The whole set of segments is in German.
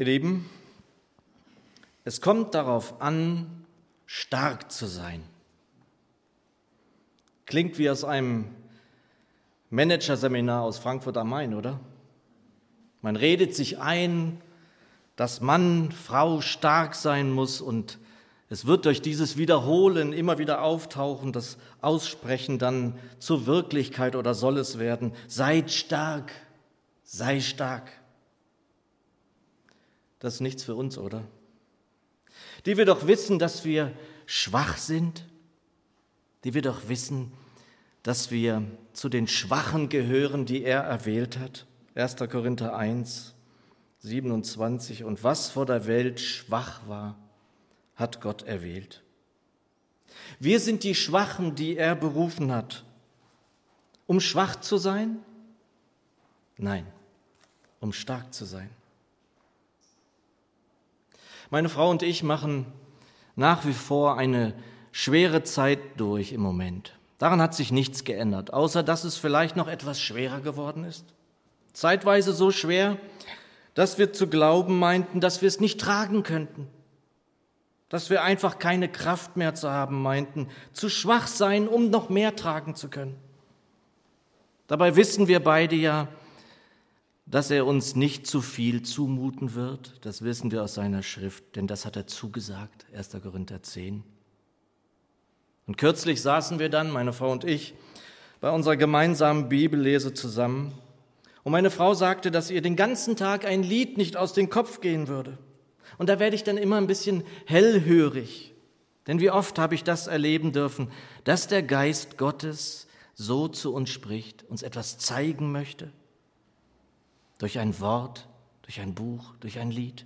Ihr Lieben, es kommt darauf an, stark zu sein. Klingt wie aus einem Managerseminar aus Frankfurt am Main, oder? Man redet sich ein, dass Mann, Frau stark sein muss und es wird durch dieses Wiederholen immer wieder auftauchen, das Aussprechen dann zur Wirklichkeit oder soll es werden. Seid stark, sei stark. Das ist nichts für uns, oder? Die wir doch wissen, dass wir schwach sind, die wir doch wissen, dass wir zu den Schwachen gehören, die er erwählt hat. 1. Korinther 1, 27. Und was vor der Welt schwach war, hat Gott erwählt. Wir sind die Schwachen, die er berufen hat. Um schwach zu sein? Nein, um stark zu sein. Meine Frau und ich machen nach wie vor eine schwere Zeit durch im Moment. Daran hat sich nichts geändert, außer dass es vielleicht noch etwas schwerer geworden ist. Zeitweise so schwer, dass wir zu glauben meinten, dass wir es nicht tragen könnten, dass wir einfach keine Kraft mehr zu haben meinten, zu schwach sein, um noch mehr tragen zu können. Dabei wissen wir beide ja, dass er uns nicht zu viel zumuten wird. Das wissen wir aus seiner Schrift, denn das hat er zugesagt, 1. Korinther 10. Und kürzlich saßen wir dann, meine Frau und ich, bei unserer gemeinsamen Bibellese zusammen. Und meine Frau sagte, dass ihr den ganzen Tag ein Lied nicht aus dem Kopf gehen würde. Und da werde ich dann immer ein bisschen hellhörig. Denn wie oft habe ich das erleben dürfen, dass der Geist Gottes so zu uns spricht, uns etwas zeigen möchte, durch ein Wort, durch ein Buch, durch ein Lied.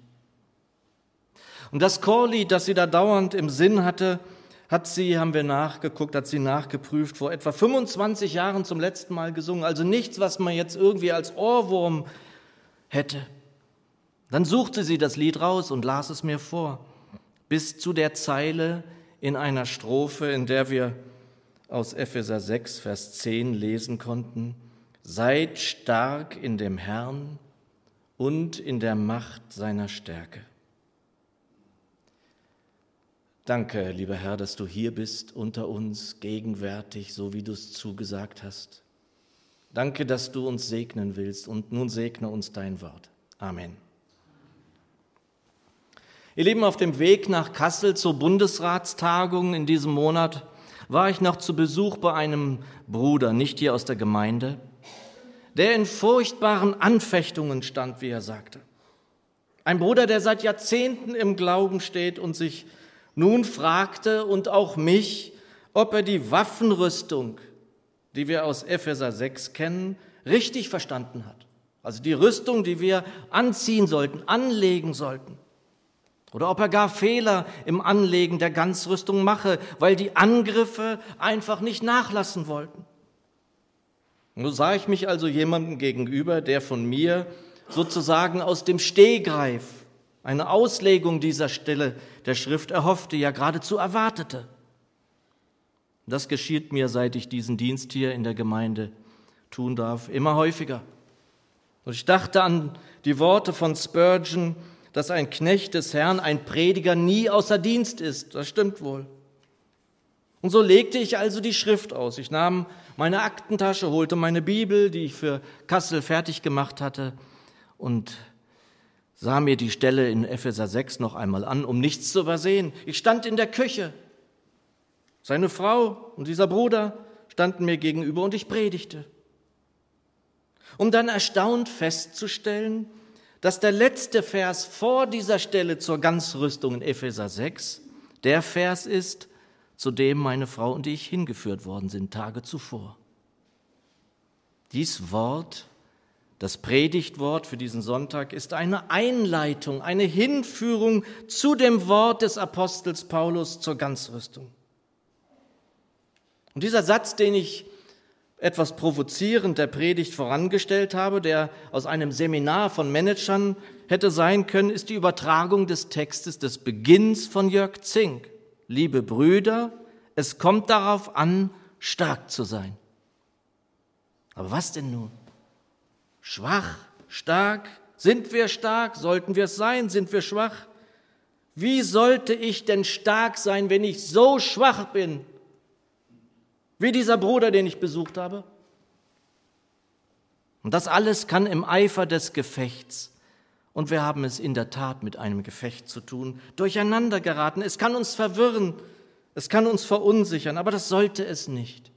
Und das Chorlied, das sie da dauernd im Sinn hatte, hat sie, haben wir nachgeguckt, hat sie nachgeprüft, vor etwa 25 Jahren zum letzten Mal gesungen. Also nichts, was man jetzt irgendwie als Ohrwurm hätte. Dann suchte sie das Lied raus und las es mir vor, bis zu der Zeile in einer Strophe, in der wir aus Epheser 6, Vers 10 lesen konnten. Seid stark in dem Herrn und in der Macht seiner Stärke. Danke, lieber Herr, dass du hier bist unter uns, gegenwärtig, so wie du es zugesagt hast. Danke, dass du uns segnen willst und nun segne uns dein Wort. Amen. Ihr Lieben, auf dem Weg nach Kassel zur Bundesratstagung in diesem Monat war ich noch zu Besuch bei einem Bruder, nicht hier aus der Gemeinde, der in furchtbaren Anfechtungen stand, wie er sagte. Ein Bruder, der seit Jahrzehnten im Glauben steht und sich nun fragte und auch mich, ob er die Waffenrüstung, die wir aus Epheser 6 kennen, richtig verstanden hat. Also die Rüstung, die wir anziehen sollten, anlegen sollten. Oder ob er gar Fehler im Anlegen der Ganzrüstung mache, weil die Angriffe einfach nicht nachlassen wollten. Nun sah ich mich also jemandem gegenüber, der von mir sozusagen aus dem Stehgreif eine Auslegung dieser Stelle der Schrift erhoffte, ja geradezu erwartete. Das geschieht mir, seit ich diesen Dienst hier in der Gemeinde tun darf, immer häufiger. Und ich dachte an die Worte von Spurgeon, dass ein Knecht des Herrn, ein Prediger nie außer Dienst ist. Das stimmt wohl. Und so legte ich also die Schrift aus. Ich nahm meine Aktentasche, holte meine Bibel, die ich für Kassel fertig gemacht hatte, und sah mir die Stelle in Epheser 6 noch einmal an, um nichts zu übersehen. Ich stand in der Küche. Seine Frau und dieser Bruder standen mir gegenüber und ich predigte. Um dann erstaunt festzustellen, dass der letzte Vers vor dieser Stelle zur Ganzrüstung in Epheser 6 der Vers ist, zu dem meine Frau und ich hingeführt worden sind, Tage zuvor. Dies Wort, das Predigtwort für diesen Sonntag, ist eine Einleitung, eine Hinführung zu dem Wort des Apostels Paulus zur Ganzrüstung. Und dieser Satz, den ich etwas provozierend der Predigt vorangestellt habe, der aus einem Seminar von Managern hätte sein können, ist die Übertragung des Textes des Beginns von Jörg Zink liebe Brüder, es kommt darauf an, stark zu sein. Aber was denn nun? Schwach, stark, Sind wir stark? Sollten wir es sein? Sind wir schwach? Wie sollte ich denn stark sein, wenn ich so schwach bin? Wie dieser Bruder, den ich besucht habe? Und das alles kann im Eifer des Gefechts, und wir haben es in der Tat mit einem Gefecht zu tun, durcheinander geraten. Es kann uns verwirren, es kann uns verunsichern, aber das sollte es nicht.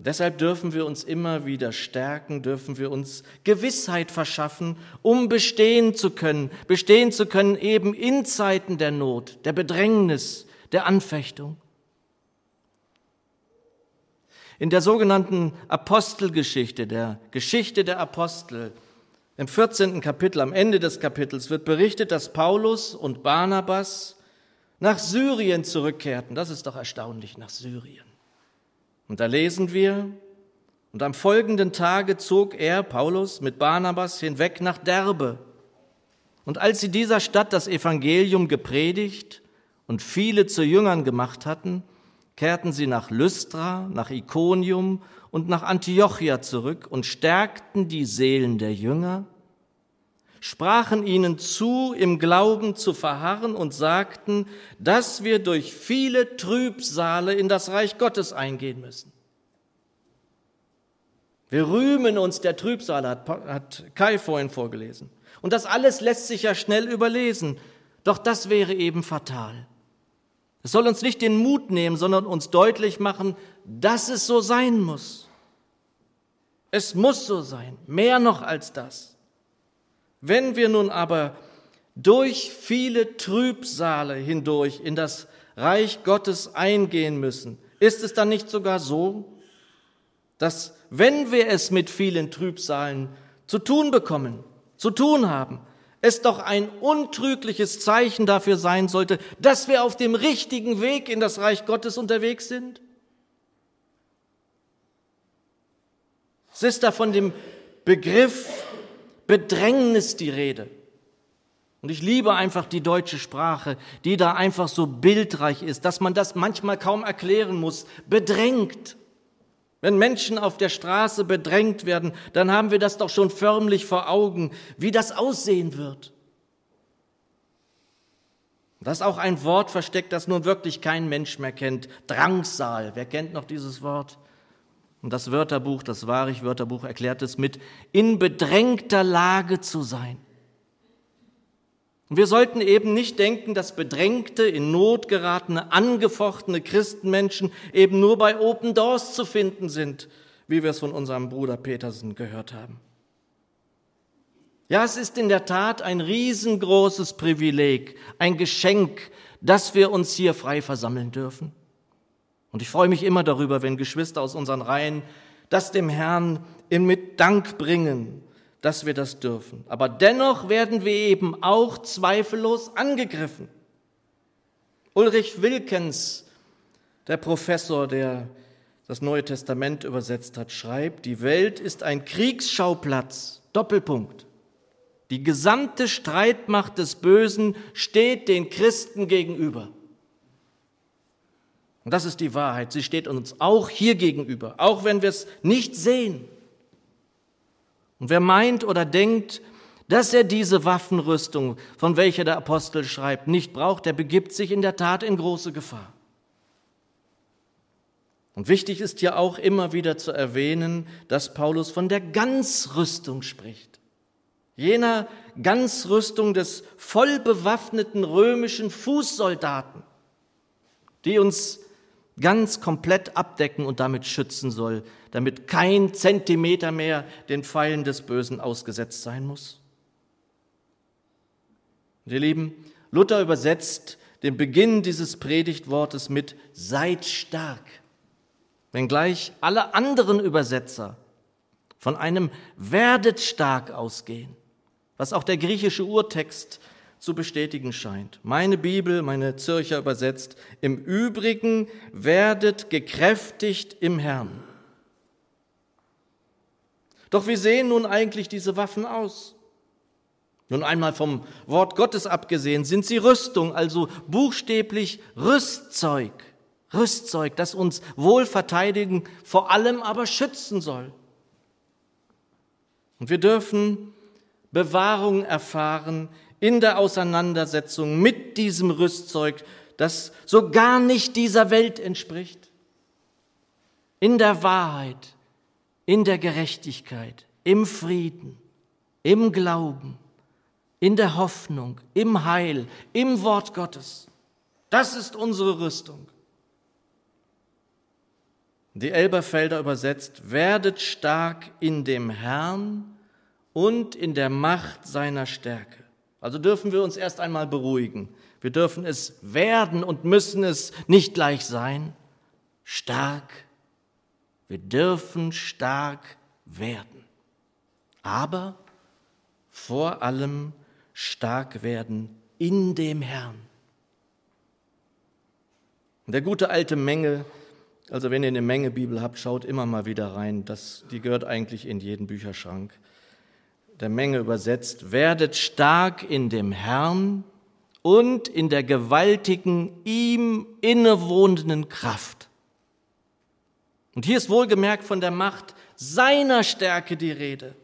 Deshalb dürfen wir uns immer wieder stärken, dürfen wir uns Gewissheit verschaffen, um bestehen zu können, bestehen zu können eben in Zeiten der Not, der Bedrängnis, der Anfechtung. In der sogenannten Apostelgeschichte, der Geschichte der Apostel, im 14. Kapitel, am Ende des Kapitels, wird berichtet, dass Paulus und Barnabas nach Syrien zurückkehrten. Das ist doch erstaunlich, nach Syrien. Und da lesen wir, und am folgenden Tage zog er, Paulus, mit Barnabas hinweg nach Derbe. Und als sie dieser Stadt das Evangelium gepredigt und viele zu Jüngern gemacht hatten, kehrten sie nach Lystra, nach Iconium und nach Antiochia zurück und stärkten die Seelen der Jünger, sprachen ihnen zu, im Glauben zu verharren und sagten, dass wir durch viele Trübsale in das Reich Gottes eingehen müssen. Wir rühmen uns der Trübsale, hat Kai vorhin vorgelesen. Und das alles lässt sich ja schnell überlesen. Doch das wäre eben fatal. Es soll uns nicht den Mut nehmen, sondern uns deutlich machen, dass es so sein muss. Es muss so sein, mehr noch als das. Wenn wir nun aber durch viele Trübsale hindurch in das Reich Gottes eingehen müssen, ist es dann nicht sogar so, dass wenn wir es mit vielen Trübsalen zu tun bekommen, zu tun haben, es doch ein untrügliches Zeichen dafür sein sollte, dass wir auf dem richtigen Weg in das Reich Gottes unterwegs sind? Es ist da von dem Begriff Bedrängnis die Rede. Und ich liebe einfach die deutsche Sprache, die da einfach so bildreich ist, dass man das manchmal kaum erklären muss. Bedrängt. Wenn Menschen auf der Straße bedrängt werden, dann haben wir das doch schon förmlich vor Augen, wie das aussehen wird. Das ist auch ein Wort versteckt, das nun wirklich kein Mensch mehr kennt. Drangsal. Wer kennt noch dieses Wort? Und das Wörterbuch, das Warich-Wörterbuch erklärt es mit in bedrängter Lage zu sein. Und wir sollten eben nicht denken, dass bedrängte, in Not geratene, angefochtene Christenmenschen eben nur bei Open Doors zu finden sind, wie wir es von unserem Bruder Petersen gehört haben. Ja, es ist in der Tat ein riesengroßes Privileg, ein Geschenk, dass wir uns hier frei versammeln dürfen. Und ich freue mich immer darüber, wenn Geschwister aus unseren Reihen das dem Herrn mit Dank bringen, dass wir das dürfen. Aber dennoch werden wir eben auch zweifellos angegriffen. Ulrich Wilkens, der Professor, der das Neue Testament übersetzt hat, schreibt, die Welt ist ein Kriegsschauplatz. Doppelpunkt. Die gesamte Streitmacht des Bösen steht den Christen gegenüber. Und das ist die Wahrheit. Sie steht uns auch hier gegenüber, auch wenn wir es nicht sehen. Und wer meint oder denkt, dass er diese Waffenrüstung, von welcher der Apostel schreibt, nicht braucht, der begibt sich in der Tat in große Gefahr. Und wichtig ist ja auch immer wieder zu erwähnen, dass Paulus von der Ganzrüstung spricht. Jener Ganzrüstung des vollbewaffneten römischen Fußsoldaten, die uns ganz komplett abdecken und damit schützen soll, damit kein Zentimeter mehr den Pfeilen des Bösen ausgesetzt sein muss. Und ihr Lieben, Luther übersetzt den Beginn dieses Predigtwortes mit Seid stark, wenngleich alle anderen Übersetzer von einem Werdet stark ausgehen, was auch der griechische Urtext zu bestätigen scheint. Meine Bibel, meine Zürcher übersetzt, im Übrigen werdet gekräftigt im Herrn. Doch wie sehen nun eigentlich diese Waffen aus? Nun einmal vom Wort Gottes abgesehen sind sie Rüstung, also buchstäblich Rüstzeug. Rüstzeug, das uns wohl verteidigen, vor allem aber schützen soll. Und wir dürfen Bewahrung erfahren in der Auseinandersetzung mit diesem Rüstzeug, das so gar nicht dieser Welt entspricht. In der Wahrheit, in der Gerechtigkeit, im Frieden, im Glauben, in der Hoffnung, im Heil, im Wort Gottes. Das ist unsere Rüstung. Die Elberfelder übersetzt, werdet stark in dem Herrn und in der Macht seiner Stärke. Also dürfen wir uns erst einmal beruhigen. Wir dürfen es werden und müssen es nicht gleich sein. Stark. Wir dürfen stark werden. Aber vor allem stark werden in dem Herrn. Der gute alte Menge, also wenn ihr eine Menge Bibel habt, schaut immer mal wieder rein. Das, die gehört eigentlich in jeden Bücherschrank der Menge übersetzt, werdet stark in dem Herrn und in der gewaltigen, ihm innewohnenden Kraft. Und hier ist wohlgemerkt von der Macht seiner Stärke die Rede.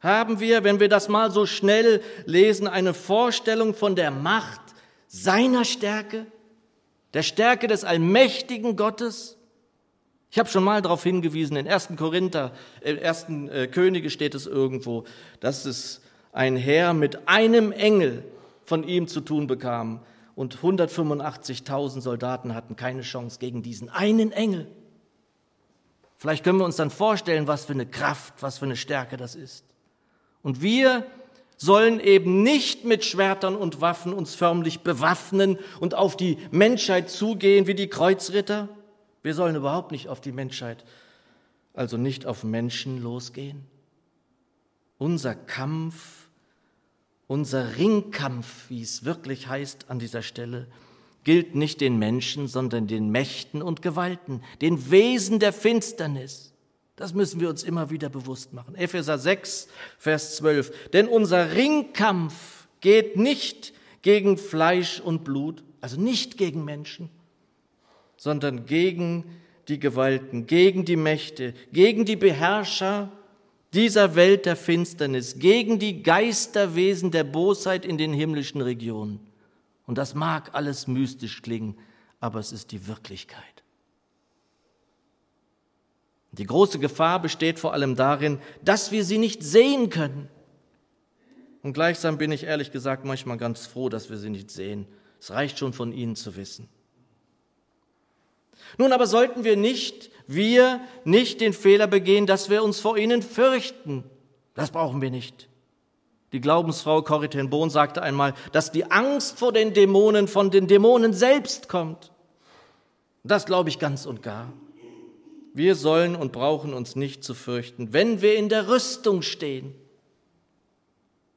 Haben wir, wenn wir das mal so schnell lesen, eine Vorstellung von der Macht seiner Stärke, der Stärke des allmächtigen Gottes? Ich habe schon mal darauf hingewiesen, in 1. Korinther, in 1. Äh, Könige steht es irgendwo, dass es ein Herr mit einem Engel von ihm zu tun bekam und 185.000 Soldaten hatten keine Chance gegen diesen einen Engel. Vielleicht können wir uns dann vorstellen, was für eine Kraft, was für eine Stärke das ist. Und wir sollen eben nicht mit Schwertern und Waffen uns förmlich bewaffnen und auf die Menschheit zugehen wie die Kreuzritter, wir sollen überhaupt nicht auf die Menschheit, also nicht auf Menschen losgehen. Unser Kampf, unser Ringkampf, wie es wirklich heißt an dieser Stelle, gilt nicht den Menschen, sondern den Mächten und Gewalten, den Wesen der Finsternis. Das müssen wir uns immer wieder bewusst machen. Epheser 6, Vers 12. Denn unser Ringkampf geht nicht gegen Fleisch und Blut, also nicht gegen Menschen, sondern gegen die Gewalten, gegen die Mächte, gegen die Beherrscher dieser Welt der Finsternis, gegen die Geisterwesen der Bosheit in den himmlischen Regionen. Und das mag alles mystisch klingen, aber es ist die Wirklichkeit. Die große Gefahr besteht vor allem darin, dass wir sie nicht sehen können. Und gleichsam bin ich ehrlich gesagt manchmal ganz froh, dass wir sie nicht sehen. Es reicht schon von ihnen zu wissen. Nun aber sollten wir nicht, wir nicht den Fehler begehen, dass wir uns vor ihnen fürchten. Das brauchen wir nicht. Die Glaubensfrau Corrie Bohn sagte einmal, dass die Angst vor den Dämonen von den Dämonen selbst kommt. Das glaube ich ganz und gar. Wir sollen und brauchen uns nicht zu fürchten, wenn wir in der Rüstung stehen.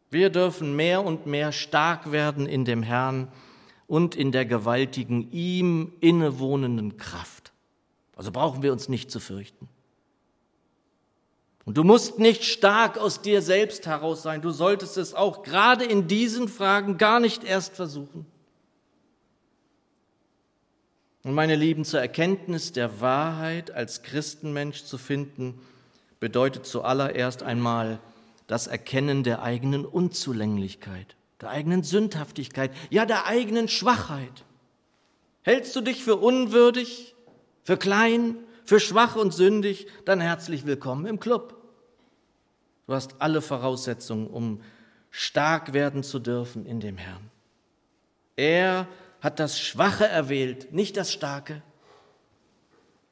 Wir dürfen mehr und mehr stark werden in dem Herrn und in der gewaltigen ihm innewohnenden Kraft. Also brauchen wir uns nicht zu fürchten. Und du musst nicht stark aus dir selbst heraus sein. Du solltest es auch gerade in diesen Fragen gar nicht erst versuchen. Und meine Lieben, zur Erkenntnis der Wahrheit als Christenmensch zu finden, bedeutet zuallererst einmal das Erkennen der eigenen Unzulänglichkeit der eigenen Sündhaftigkeit, ja der eigenen Schwachheit. Hältst du dich für unwürdig, für klein, für schwach und sündig, dann herzlich willkommen im Club. Du hast alle Voraussetzungen, um stark werden zu dürfen in dem Herrn. Er hat das Schwache erwählt, nicht das Starke,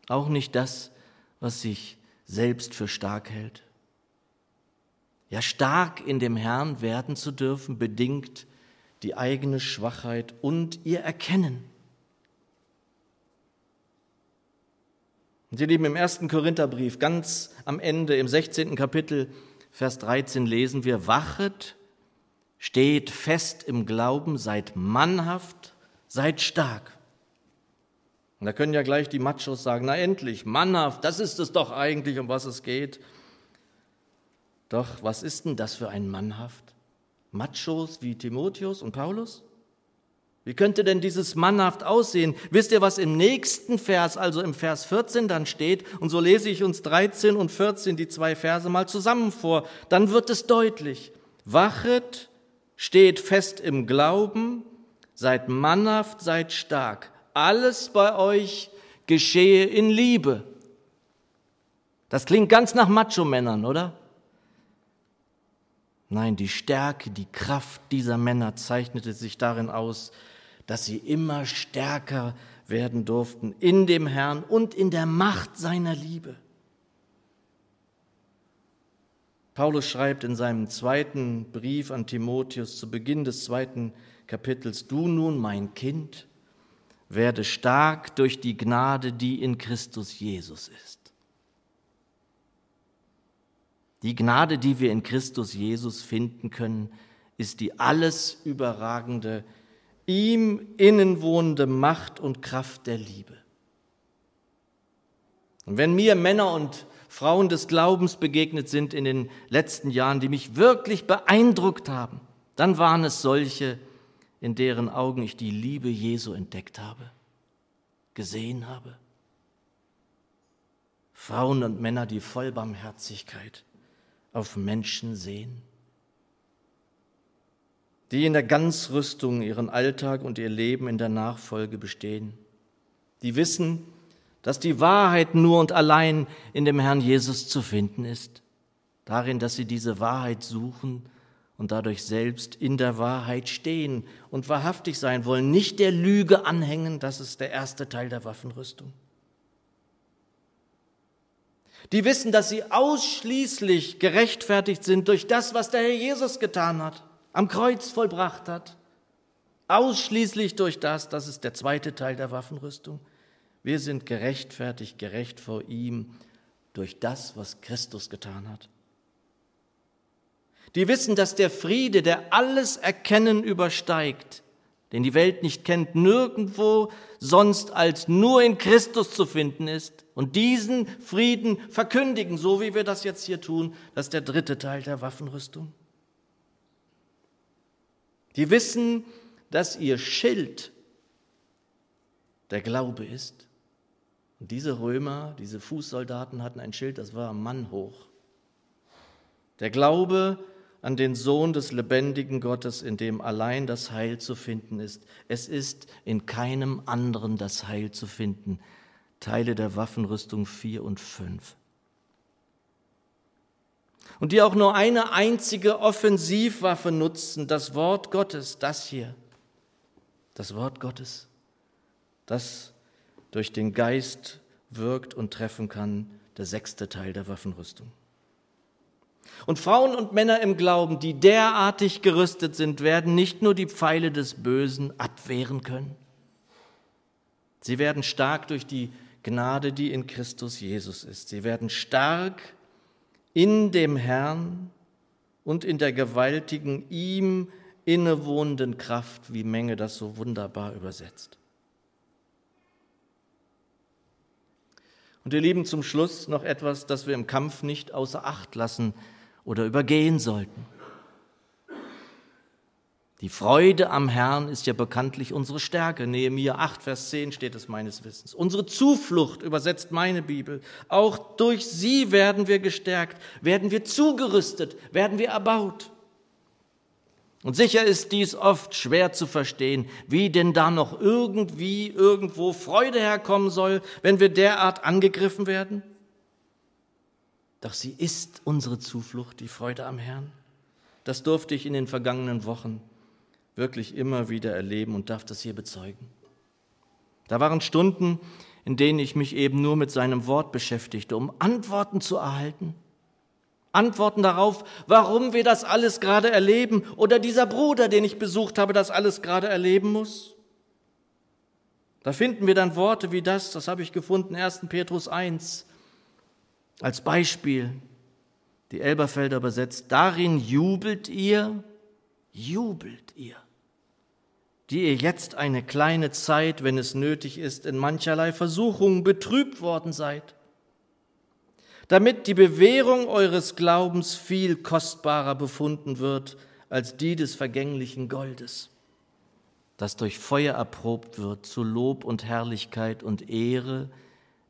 auch nicht das, was sich selbst für stark hält. Ja, stark in dem Herrn werden zu dürfen, bedingt die eigene Schwachheit und ihr Erkennen. Und ihr Lieben, im ersten Korintherbrief, ganz am Ende, im 16. Kapitel, Vers 13 lesen wir, wachet, steht fest im Glauben, seid mannhaft, seid stark. Und da können ja gleich die Machos sagen, na endlich, mannhaft, das ist es doch eigentlich, um was es geht. Doch was ist denn das für ein Mannhaft? Machos wie Timotheus und Paulus? Wie könnte denn dieses mannhaft aussehen? Wisst ihr, was im nächsten Vers, also im Vers 14 dann steht? Und so lese ich uns 13 und 14 die zwei Verse mal zusammen vor. Dann wird es deutlich. Wachet, steht fest im Glauben, seid mannhaft, seid stark. Alles bei euch geschehe in Liebe. Das klingt ganz nach Macho-Männern, oder? Nein, die Stärke, die Kraft dieser Männer zeichnete sich darin aus, dass sie immer stärker werden durften in dem Herrn und in der Macht seiner Liebe. Paulus schreibt in seinem zweiten Brief an Timotheus zu Beginn des zweiten Kapitels, du nun, mein Kind, werde stark durch die Gnade, die in Christus Jesus ist. Die Gnade, die wir in Christus Jesus finden können, ist die alles überragende ihm innenwohnende Macht und Kraft der Liebe. Und wenn mir Männer und Frauen des Glaubens begegnet sind in den letzten Jahren, die mich wirklich beeindruckt haben, dann waren es solche, in deren Augen ich die Liebe Jesu entdeckt habe, gesehen habe. Frauen und Männer, die voll Barmherzigkeit auf Menschen sehen? Die in der Ganzrüstung ihren Alltag und ihr Leben in der Nachfolge bestehen, die wissen, dass die Wahrheit nur und allein in dem Herrn Jesus zu finden ist, darin, dass sie diese Wahrheit suchen und dadurch selbst in der Wahrheit stehen und wahrhaftig sein wollen, nicht der Lüge anhängen, das ist der erste Teil der Waffenrüstung. Die wissen, dass sie ausschließlich gerechtfertigt sind durch das, was der Herr Jesus getan hat am Kreuz vollbracht hat. Ausschließlich durch das, das ist der zweite Teil der Waffenrüstung. Wir sind gerechtfertigt, gerecht vor ihm durch das, was Christus getan hat. Die wissen, dass der Friede, der alles Erkennen übersteigt, den die Welt nicht kennt, nirgendwo sonst als nur in Christus zu finden ist. Und diesen Frieden verkündigen, so wie wir das jetzt hier tun, das ist der dritte Teil der Waffenrüstung. Die wissen, dass ihr Schild der Glaube ist. Und diese Römer, diese Fußsoldaten hatten ein Schild, das war Mann hoch. Der Glaube an den Sohn des lebendigen Gottes, in dem allein das Heil zu finden ist. Es ist in keinem anderen das Heil zu finden. Teile der Waffenrüstung 4 und 5 und die auch nur eine einzige Offensivwaffe nutzen, das Wort Gottes, das hier, das Wort Gottes, das durch den Geist wirkt und treffen kann, der sechste Teil der Waffenrüstung. Und Frauen und Männer im Glauben, die derartig gerüstet sind, werden nicht nur die Pfeile des Bösen abwehren können, sie werden stark durch die Gnade, die in Christus Jesus ist. Sie werden stark in dem Herrn und in der gewaltigen ihm innewohnenden Kraft, wie Menge das so wunderbar übersetzt. Und ihr Lieben, zum Schluss noch etwas, das wir im Kampf nicht außer Acht lassen oder übergehen sollten. Die Freude am Herrn ist ja bekanntlich unsere Stärke. Nehemiah 8, Vers 10 steht es meines Wissens. Unsere Zuflucht übersetzt meine Bibel. Auch durch sie werden wir gestärkt, werden wir zugerüstet, werden wir erbaut. Und sicher ist dies oft schwer zu verstehen, wie denn da noch irgendwie irgendwo Freude herkommen soll, wenn wir derart angegriffen werden. Doch sie ist unsere Zuflucht, die Freude am Herrn. Das durfte ich in den vergangenen Wochen wirklich immer wieder erleben und darf das hier bezeugen. Da waren Stunden, in denen ich mich eben nur mit seinem Wort beschäftigte, um Antworten zu erhalten. Antworten darauf, warum wir das alles gerade erleben oder dieser Bruder, den ich besucht habe, das alles gerade erleben muss. Da finden wir dann Worte wie das, das habe ich gefunden, 1. Petrus 1, als Beispiel. Die Elberfelder übersetzt, darin jubelt ihr, jubelt ihr die ihr jetzt eine kleine Zeit, wenn es nötig ist, in mancherlei Versuchungen betrübt worden seid, damit die Bewährung eures Glaubens viel kostbarer befunden wird als die des vergänglichen Goldes, das durch Feuer erprobt wird zu Lob und Herrlichkeit und Ehre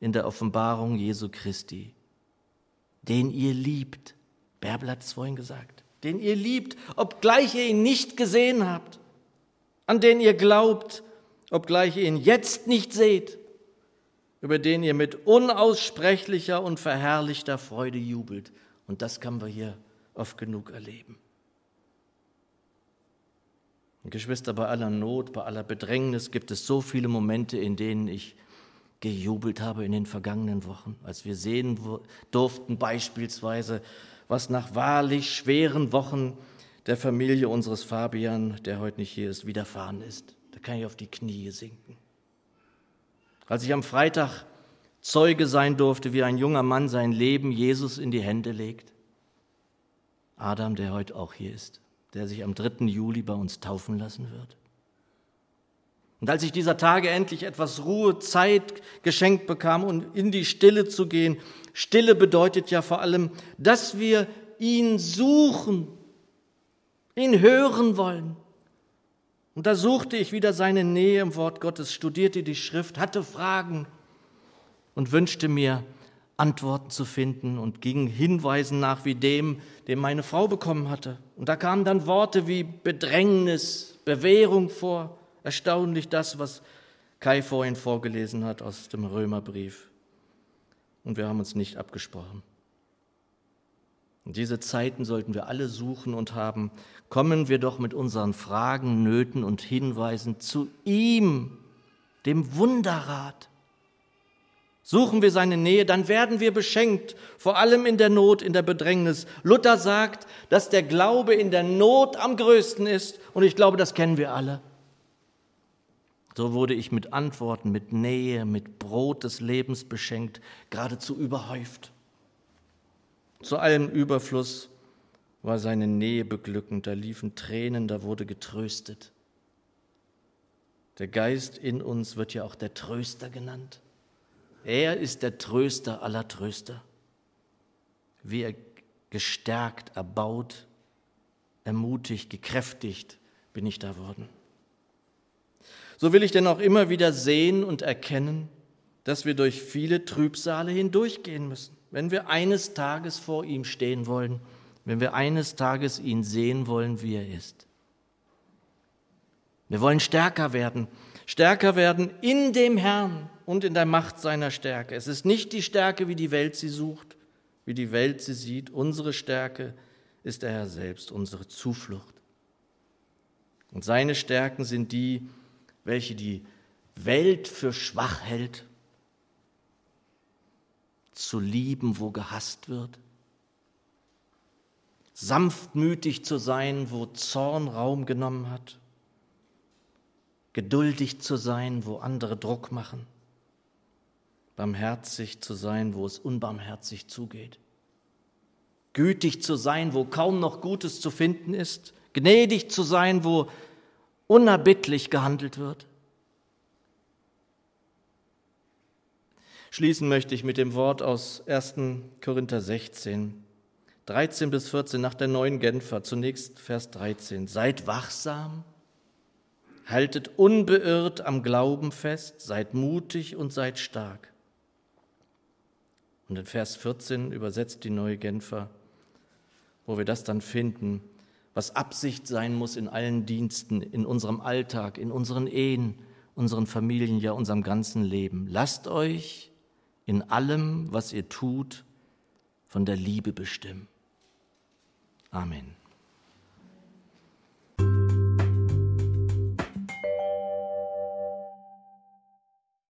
in der Offenbarung Jesu Christi, den ihr liebt. Bärbel hat es vorhin gesagt, den ihr liebt, obgleich ihr ihn nicht gesehen habt, an den ihr glaubt, obgleich ihr ihn jetzt nicht seht, über den ihr mit unaussprechlicher und verherrlichter Freude jubelt. Und das können wir hier oft genug erleben. Geschwister, bei aller Not, bei aller Bedrängnis gibt es so viele Momente, in denen ich gejubelt habe in den vergangenen Wochen, als wir sehen durften beispielsweise, was nach wahrlich schweren Wochen der Familie unseres Fabian, der heute nicht hier ist, widerfahren ist. Da kann ich auf die Knie sinken. Als ich am Freitag Zeuge sein durfte, wie ein junger Mann sein Leben Jesus in die Hände legt, Adam, der heute auch hier ist, der sich am 3. Juli bei uns taufen lassen wird. Und als ich dieser Tage endlich etwas Ruhe, Zeit geschenkt bekam, um in die Stille zu gehen, Stille bedeutet ja vor allem, dass wir ihn suchen, ihn hören wollen. Und da suchte ich wieder seine Nähe im Wort Gottes, studierte die Schrift, hatte Fragen und wünschte mir, Antworten zu finden und ging Hinweisen nach wie dem, den meine Frau bekommen hatte. Und da kamen dann Worte wie Bedrängnis, Bewährung vor. Erstaunlich das, was Kai vorhin vorgelesen hat aus dem Römerbrief. Und wir haben uns nicht abgesprochen. Und diese Zeiten sollten wir alle suchen und haben. Kommen wir doch mit unseren Fragen, Nöten und Hinweisen zu ihm, dem Wunderrat, Suchen wir seine Nähe, dann werden wir beschenkt, vor allem in der Not, in der Bedrängnis. Luther sagt, dass der Glaube in der Not am größten ist und ich glaube, das kennen wir alle. So wurde ich mit Antworten, mit Nähe, mit Brot des Lebens beschenkt, geradezu überhäuft. Zu allem Überfluss war seine Nähe beglückend, da liefen Tränen, da wurde getröstet. Der Geist in uns wird ja auch der Tröster genannt. Er ist der Tröster aller Tröster. Wie er gestärkt, erbaut, ermutigt, gekräftigt bin ich da worden. So will ich denn auch immer wieder sehen und erkennen, dass wir durch viele Trübsale hindurchgehen müssen, wenn wir eines Tages vor ihm stehen wollen, wenn wir eines Tages ihn sehen wollen, wie er ist. Wir wollen stärker werden, stärker werden in dem Herrn, und in der Macht seiner Stärke. Es ist nicht die Stärke, wie die Welt sie sucht, wie die Welt sie sieht. Unsere Stärke ist der Herr selbst, unsere Zuflucht. Und seine Stärken sind die, welche die Welt für schwach hält, zu lieben, wo gehasst wird, sanftmütig zu sein, wo Zorn Raum genommen hat, geduldig zu sein, wo andere Druck machen barmherzig zu sein, wo es unbarmherzig zugeht. Gütig zu sein, wo kaum noch Gutes zu finden ist. Gnädig zu sein, wo unerbittlich gehandelt wird. Schließen möchte ich mit dem Wort aus 1. Korinther 16, 13 bis 14 nach der neuen Genfer. Zunächst Vers 13. Seid wachsam, haltet unbeirrt am Glauben fest, seid mutig und seid stark. Und in Vers 14 übersetzt die neue Genfer, wo wir das dann finden, was Absicht sein muss in allen Diensten, in unserem Alltag, in unseren Ehen, unseren Familien, ja unserem ganzen Leben. Lasst euch in allem, was ihr tut, von der Liebe bestimmen. Amen.